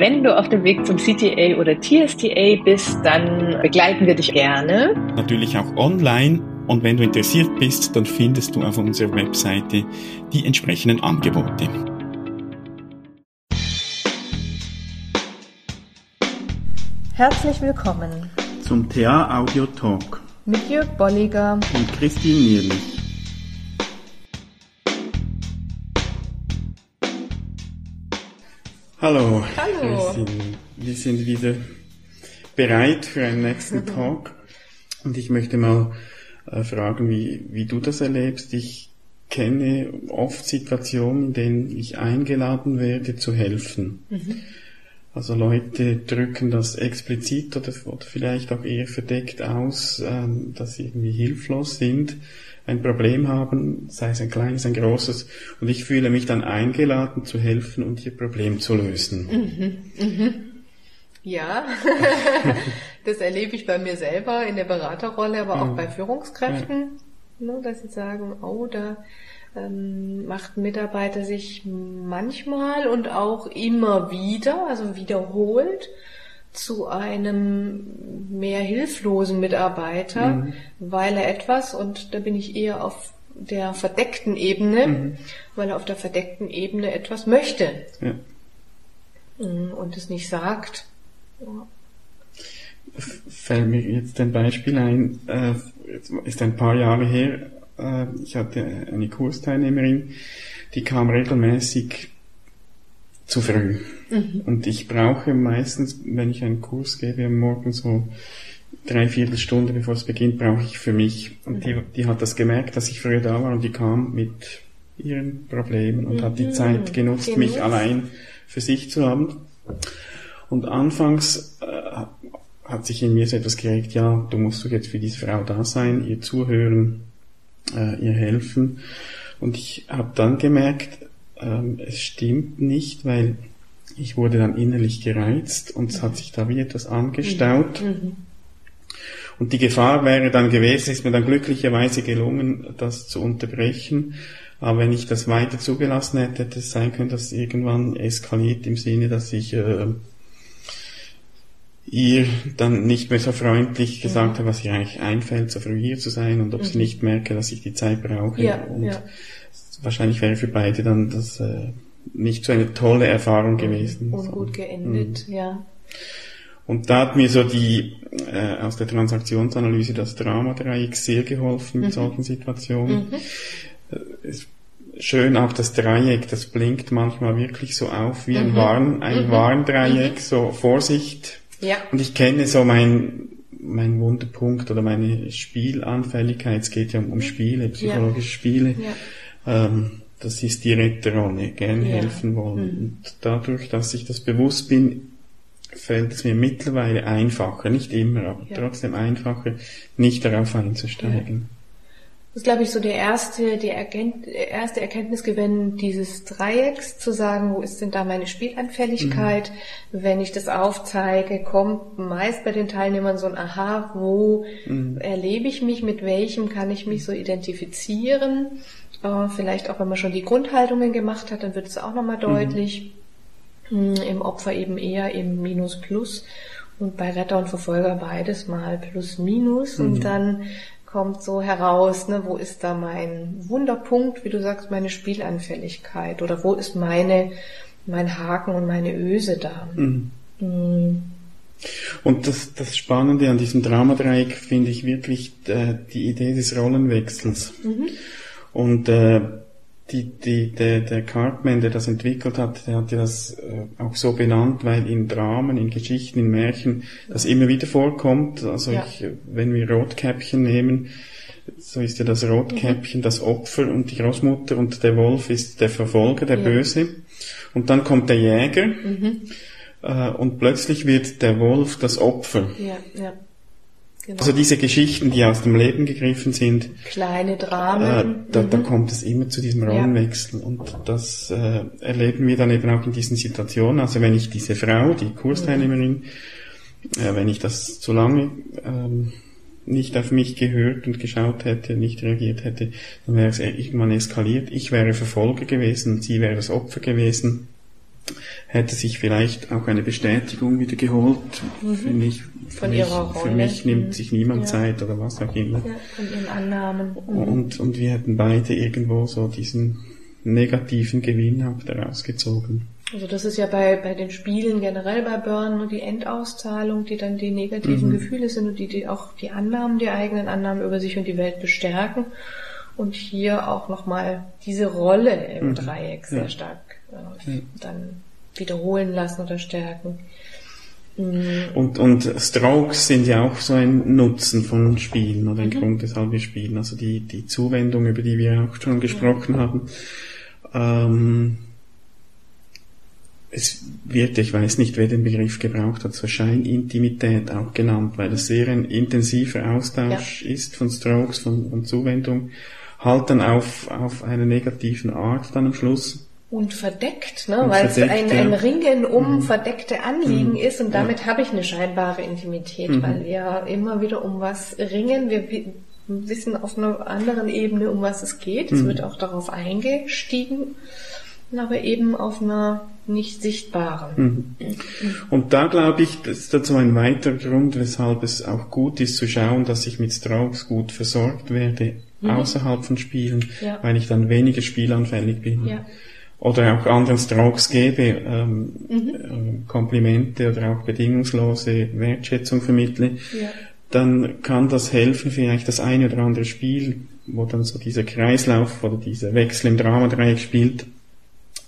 Wenn du auf dem Weg zum CTA oder TSTA bist, dann begleiten wir dich gerne. Natürlich auch online. Und wenn du interessiert bist, dann findest du auf unserer Webseite die entsprechenden Angebote. Herzlich willkommen zum TA Audio Talk mit Jörg Bolliger und Christine Nierlich. Hallo. Hallo. Wir sind, wir sind wieder bereit für einen nächsten Talk. Und ich möchte mal äh, fragen, wie, wie du das erlebst. Ich kenne oft Situationen, in denen ich eingeladen werde, zu helfen. Mhm. Also Leute drücken das explizit oder, oder vielleicht auch eher verdeckt aus, ähm, dass sie irgendwie hilflos sind ein Problem haben, sei es ein kleines, ein großes, und ich fühle mich dann eingeladen zu helfen und ihr Problem zu lösen. Mhm, mhm. Ja, das erlebe ich bei mir selber in der Beraterrolle, aber auch mhm. bei Führungskräften, ja. ne, dass sie sagen, oh, da ähm, macht ein Mitarbeiter sich manchmal und auch immer wieder, also wiederholt, zu einem mehr hilflosen Mitarbeiter, mhm. weil er etwas, und da bin ich eher auf der verdeckten Ebene, mhm. weil er auf der verdeckten Ebene etwas möchte ja. Mhm, und es nicht sagt. Ja. Fällt mir jetzt ein Beispiel ein, äh, ist ein paar Jahre her, ich hatte eine Kursteilnehmerin, die kam regelmäßig zu früh. Mhm. Und ich brauche meistens, wenn ich einen Kurs gebe am Morgen so drei Viertelstunde bevor es beginnt, brauche ich für mich. Und die, die hat das gemerkt, dass ich früher da war und die kam mit ihren Problemen und mhm. hat die mhm. Zeit genutzt, genutzt, mich allein für sich zu haben. Und anfangs äh, hat sich in mir so etwas geregt, ja, du musst doch jetzt für diese Frau da sein, ihr zuhören, äh, ihr helfen. Und ich habe dann gemerkt, ähm, es stimmt nicht, weil ich wurde dann innerlich gereizt und es hat sich da wie etwas angestaut. Mhm. mhm. Und die Gefahr wäre dann gewesen, ist mir dann glücklicherweise gelungen, das zu unterbrechen. Aber wenn ich das weiter zugelassen hätte, hätte es sein können, dass es irgendwann eskaliert im Sinne, dass ich äh, ihr dann nicht mehr so freundlich gesagt mhm. habe, was ihr eigentlich einfällt, so früh hier zu sein und ob mhm. sie nicht merke, dass ich die Zeit brauche. Ja, und ja. wahrscheinlich wäre für beide dann das äh, nicht so eine tolle Erfahrung gewesen. Ungut geendet, mhm. ja. Und da hat mir so die äh, aus der Transaktionsanalyse das Drama-Dreieck sehr geholfen mit mhm. solchen Situationen. Mhm. Äh, schön auch das Dreieck, das blinkt manchmal wirklich so auf wie ein mhm. Warn, ein. Warndreieck, so Vorsicht. Ja. Und ich kenne so mein mein Wunderpunkt oder meine Spielanfälligkeit. Es geht ja um, um Spiele, psychologische ja. Spiele. Ja. Ähm, das ist die Retterrolle, gern ja. helfen wollen. Mhm. Und dadurch, dass ich das bewusst bin, fällt es mir mittlerweile einfacher, nicht immer, aber trotzdem einfacher, nicht darauf einzusteigen. Das ist, glaube ich, so der erste, die Erkennt erste Erkenntnisgewinn dieses Dreiecks, zu sagen, wo ist denn da meine Spielanfälligkeit? Mhm. Wenn ich das aufzeige, kommt meist bei den Teilnehmern so ein Aha, wo mhm. erlebe ich mich, mit welchem kann ich mich so identifizieren? Äh, vielleicht auch, wenn man schon die Grundhaltungen gemacht hat, dann wird es auch nochmal mhm. deutlich. Mhm. Im Opfer eben eher im Minus Plus und bei Retter und Verfolger beides mal Plus Minus mhm. und dann kommt so heraus, ne, wo ist da mein Wunderpunkt, wie du sagst, meine Spielanfälligkeit oder wo ist meine mein Haken und meine Öse da. Mhm. Mhm. Und das, das Spannende an diesem Dramadreieck finde ich wirklich äh, die Idee des Rollenwechsels. Mhm. Und äh, die, die, der, der Cartman, der das entwickelt hat, der hat ja das äh, auch so benannt, weil in Dramen, in Geschichten, in Märchen das immer wieder vorkommt. Also ja. ich, wenn wir Rotkäppchen nehmen, so ist ja das Rotkäppchen mhm. das Opfer und die Großmutter und der Wolf ist der Verfolger, der ja. Böse. Und dann kommt der Jäger mhm. äh, und plötzlich wird der Wolf das Opfer. Ja, ja. Genau. Also diese Geschichten, die aus dem Leben gegriffen sind. Kleine Dramen. Äh, da, mhm. da kommt es immer zu diesem Rollenwechsel. Ja. Und das äh, erleben wir dann eben auch in diesen Situationen. Also wenn ich diese Frau, die Kursteilnehmerin, mhm. äh, wenn ich das zu lange ähm, nicht auf mich gehört und geschaut hätte, nicht reagiert hätte, dann wäre es irgendwann eskaliert. Ich wäre Verfolger gewesen, sie wäre das Opfer gewesen. Hätte sich vielleicht auch eine Bestätigung wieder geholt. Mhm. Für mich, für mich. Für mich nimmt Mhm. sich niemand Ja. Zeit oder was auch immer. Ja, von ihren Annahmen. Mhm. Und, und wir hätten beide irgendwo so diesen negativen Gewinn auch daraus gezogen. Also das ist ja bei, bei den Spielen generell bei Burn nur die Endauszahlung, die dann die negativen Mhm. Gefühle sind und die, die auch die Annahmen, die eigenen Annahmen über sich und die Welt bestärken. Und hier auch nochmal diese Rolle im Mhm. Dreieck sehr Ja. stark äh, Ja. dann wiederholen lassen oder stärken. Mhm. Und, und Strokes sind ja auch so ein Nutzen von Spielen oder ein Grund, weshalb wir spielen. Also die, die Zuwendung, über die wir auch schon gesprochen haben. Ähm, es wird, ich weiß nicht, wer den Begriff gebraucht hat, so Scheinintimität auch genannt, weil es sehr ein intensiver Austausch ist von Strokes, von, von Zuwendung, halt dann auf, auf einer negativen Art dann am Schluss. Und verdeckt, ne? Weil es ein, ein ja. Ringen um Mhm. verdeckte Anliegen Mhm. ist und damit habe ich eine scheinbare Intimität, Mhm. weil wir immer wieder um was ringen. Wir wi- wissen auf einer anderen Ebene, um was es geht. Es Mhm. wird auch darauf eingestiegen, aber eben auf einer nicht sichtbaren. Mhm. Und da glaube ich, das ist dazu ein weiterer Grund, weshalb es auch gut ist zu schauen, dass ich mit Strokes gut versorgt werde außerhalb von Spielen, Ja. weil ich dann weniger spielanfällig bin. Ja. Oder auch anderen Strokes gebe, ähm, äh, Komplimente oder auch bedingungslose Wertschätzung vermittle, Ja. dann kann das helfen, vielleicht das eine oder andere Spiel, wo dann so dieser Kreislauf oder dieser Wechsel im Dramadreieck spielt,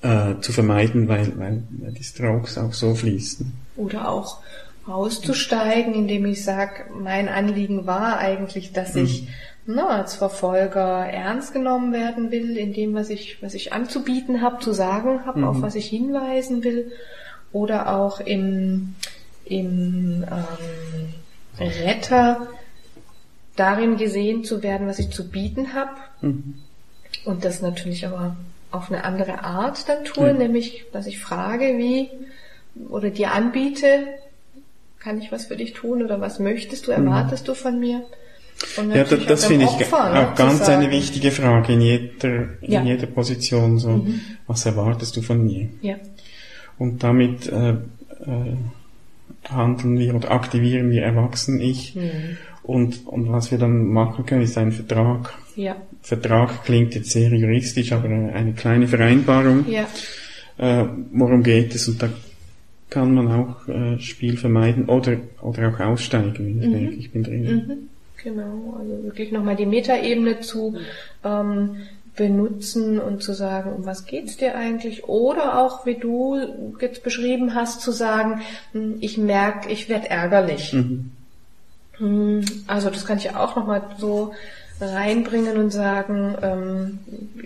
äh, zu vermeiden, weil, weil die Strokes auch so fließen. Oder auch auszusteigen, indem ich sage, mein Anliegen war eigentlich, dass ich na, als Verfolger ernst genommen werden will, in dem, was ich, was ich anzubieten habe, zu sagen habe, auf was ich hinweisen will. Oder auch im, im ähm, Retter darin gesehen zu werden, was ich zu bieten habe. Mhm. Und das natürlich aber auf eine andere Art dann tue, Mhm. nämlich, dass ich frage, wie oder dir anbiete, kann ich was für dich tun oder was möchtest du, erwartest du von mir? Mhm. Ja, das, das finde ich Opfer, auch ganz sagen, eine wichtige Frage in jeder, in Ja. Mhm. jeder Position. So, was erwartest du von mir? Ja, Und damit äh, äh, handeln wir oder aktivieren wir Erwachsen-Ich. Mhm. Und, und was wir dann machen können, ist ein Vertrag. ja, Vertrag klingt jetzt sehr juristisch, aber eine kleine Vereinbarung. ja, Äh, worum geht es? Und da kann man auch äh, Spiel vermeiden oder, oder auch aussteigen, wenn ich merke, ich bin drin. mhm. genau. Also wirklich nochmal die Metaebene zu ähm, benutzen und zu sagen, um was geht's dir eigentlich? Oder auch, wie du jetzt beschrieben hast, zu sagen, hm, ich merke, ich werde ärgerlich. Mhm. Hm, Also das kann ich auch nochmal so reinbringen und sagen, ähm,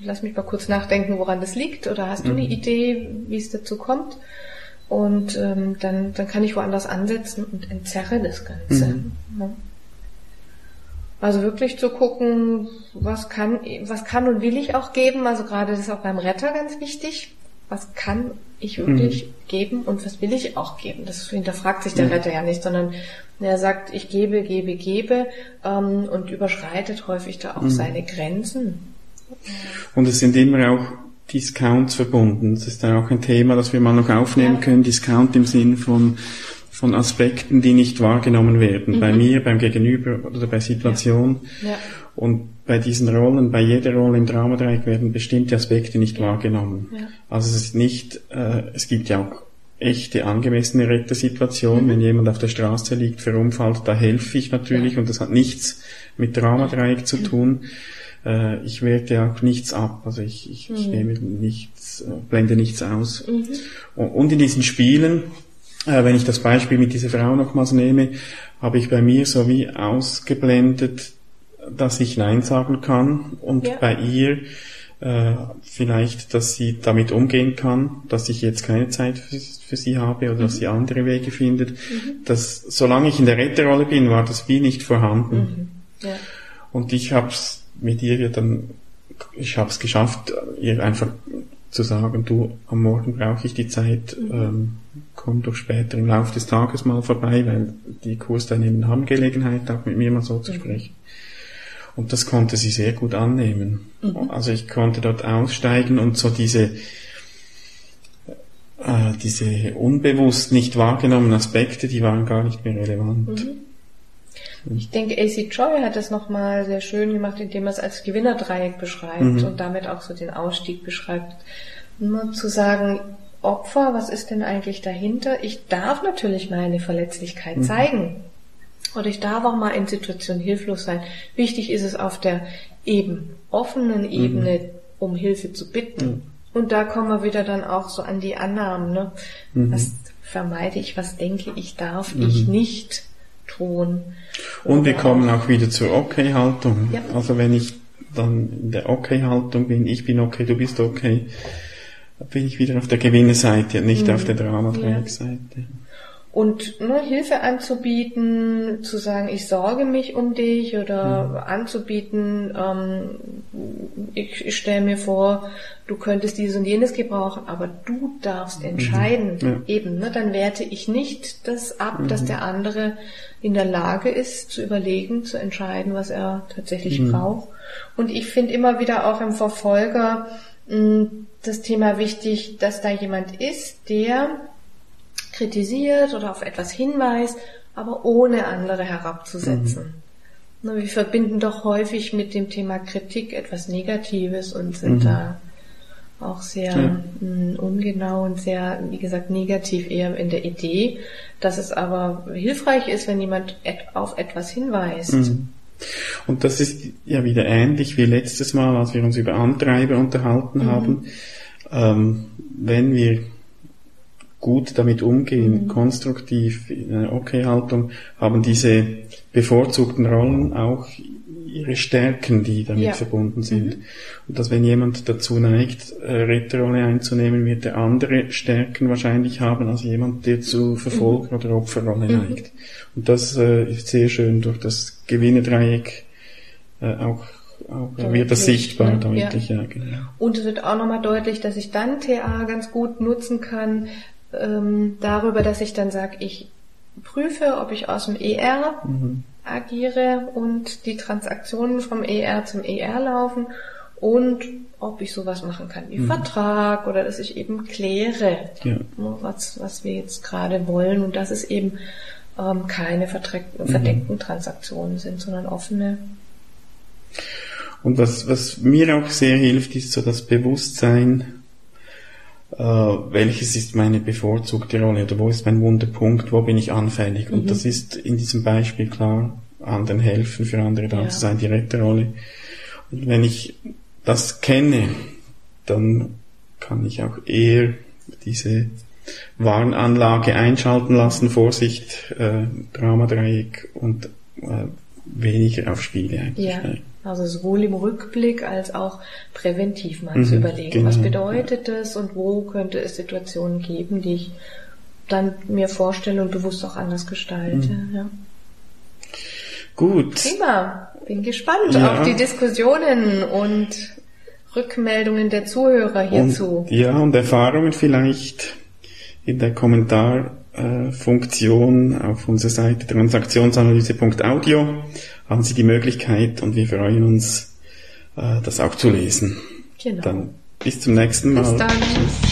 lass mich mal kurz nachdenken, woran das liegt, oder hast du eine Idee, wie es dazu kommt? Und ähm, dann, dann kann ich woanders ansetzen und entzerre das Ganze. Mhm. Ja. Also wirklich zu gucken, was kann, was kann und will ich auch geben. Also gerade das ist auch beim Retter ganz wichtig. Was kann ich wirklich geben und was will ich auch geben? Das hinterfragt sich der Mhm. Retter ja nicht, sondern er sagt, ich gebe, gebe, gebe ähm, und überschreitet häufig da auch Mhm. seine Grenzen. Und es sind immer auch Discounts verbunden. Das ist dann auch ein Thema, das wir mal noch aufnehmen Ja. können. Discount im Sinn von, von Aspekten, die nicht wahrgenommen werden. Bei mir, beim Gegenüber oder bei Situationen. Ja. Und bei diesen Rollen, bei jeder Rolle im Dramadreieck werden bestimmte Aspekte nicht wahrgenommen. Ja. Also es ist nicht, äh, es gibt ja auch echte angemessene Rettersituationen. Wenn jemand auf der Straße liegt, verunfallt, da helfe ich natürlich und das hat nichts mit Dramadreieck zu tun. Äh, ich werte auch nichts ab, also ich, ich, ich nehme nichts, äh, blende nichts aus. Und- Und in diesen Spielen, äh, wenn ich das Beispiel mit dieser Frau nochmals nehme, habe ich bei mir so wie ausgeblendet, dass ich Nein sagen kann und Ja. bei ihr äh, vielleicht, dass sie damit umgehen kann, dass ich jetzt keine Zeit für, für sie habe oder dass sie andere Wege findet. Das, solange ich in der Retterrolle bin, war das wie nicht vorhanden. Ja. Und ich habe es mit ihr ja dann, ich habe es geschafft, ihr einfach zu sagen, du, am Morgen brauche ich die Zeit, ähm, komm doch später im Laufe des Tages mal vorbei, weil die Kursteilnehmer haben Gelegenheit, auch mit mir mal so zu sprechen. Und das konnte sie sehr gut annehmen. Also ich konnte dort aussteigen und so diese, äh, diese unbewusst nicht wahrgenommenen Aspekte, die waren gar nicht mehr relevant. Mhm. Ich denke, AC Joy hat das nochmal sehr schön gemacht, indem er es als Gewinnerdreieck beschreibt mhm. und damit auch so den Ausstieg beschreibt. Nur zu sagen, Opfer, was ist denn eigentlich dahinter? Ich darf natürlich meine Verletzlichkeit mhm. zeigen. Oder ich darf auch mal in Situationen hilflos sein. Wichtig ist es auf der eben offenen mhm. Ebene, mhm. um Hilfe zu bitten. Mhm. Und da kommen wir wieder dann auch so an die Annahmen. Ne? Mhm. Was vermeide ich, was denke ich, darf ich nicht tun. Und wir kommen auch wieder zur Okay-Haltung. Ja. Also wenn ich dann in der Okay-Haltung bin, ich bin okay, du bist okay, bin ich wieder auf der Gewinnerseite und nicht mhm. auf der Dramaträgerseite. Ja. Und ne, Hilfe anzubieten, zu sagen, ich sorge mich um dich oder mhm. anzubieten, ähm, ich, ich stelle mir vor, du könntest dieses und jenes gebrauchen, aber du darfst mhm. entscheiden. Mhm. Ja. Eben, ne, dann werte ich nicht das ab, mhm. dass der andere in der Lage ist, zu überlegen, zu entscheiden, was er tatsächlich mhm. braucht. Und ich finde immer wieder auch im Verfolger, das Thema wichtig, dass da jemand ist, der kritisiert oder auf etwas hinweist, aber ohne andere herabzusetzen. Mhm. Wir verbinden doch häufig mit dem Thema Kritik etwas Negatives und sind mhm. da auch sehr ja. Mm, ungenau und sehr, wie gesagt, negativ eher in der Idee, dass es aber hilfreich ist, wenn jemand auf etwas hinweist. Mhm. Und das ist ja wieder ähnlich wie letztes Mal, als wir uns über Antreiber unterhalten mhm. haben. Ähm, wenn wir gut damit umgehen, mhm. konstruktiv, in einer Okay-Haltung, haben diese bevorzugten Rollen auch ihre Stärken, die damit ja. verbunden sind. Mhm. Und dass wenn jemand dazu neigt, Retterrolle einzunehmen, wird der andere Stärken wahrscheinlich haben als jemand, der zu Verfolger- mhm. oder Opferrolle mhm. neigt. Und das äh, ist sehr schön durch das Gewinnerdreieck äh, auch auch deutlich, wird das sichtbar ne? deutlich, ja. ja genau. Und es wird auch nochmal deutlich, dass ich dann TA ganz gut nutzen kann, ähm, darüber, dass ich dann sage, ich prüfe, ob ich aus dem ER mhm. agiere und die Transaktionen vom ER zum ER laufen und ob ich sowas machen kann wie mhm. Vertrag oder dass ich eben kläre, ja. was, was wir jetzt gerade wollen und dass es eben ähm, keine verdeckten, mhm. verdeckten Transaktionen sind, sondern offene. Und was, was mir auch sehr hilft, ist so das Bewusstsein, äh, welches ist meine bevorzugte Rolle oder wo ist mein Wunderpunkt, wo bin ich anfällig. Mhm. Und das ist in diesem Beispiel klar, anderen helfen, für andere da ja. zu sein, direkte Rolle. Und wenn ich das kenne, dann kann ich auch eher diese Warnanlage einschalten lassen, Vorsicht, äh, Dramadreieck und äh, weniger auf Spiele eigentlich. Ja. Also sowohl im Rückblick als auch präventiv mal mhm, zu überlegen, genau. was bedeutet das und wo könnte es Situationen geben, die ich dann mir vorstelle und bewusst auch anders gestalte. Mhm. Ja. Gut. Prima. Bin gespannt ja. auf die Diskussionen und Rückmeldungen der Zuhörer hierzu. Und, ja, und Erfahrungen vielleicht in der Kommentarfunktion auf unserer Seite transaktionsanalyse.audio haben Sie die Möglichkeit und wir freuen uns, äh, das auch zu lesen. Genau. Dann bis zum nächsten Mal. Bis dann. Tschüss.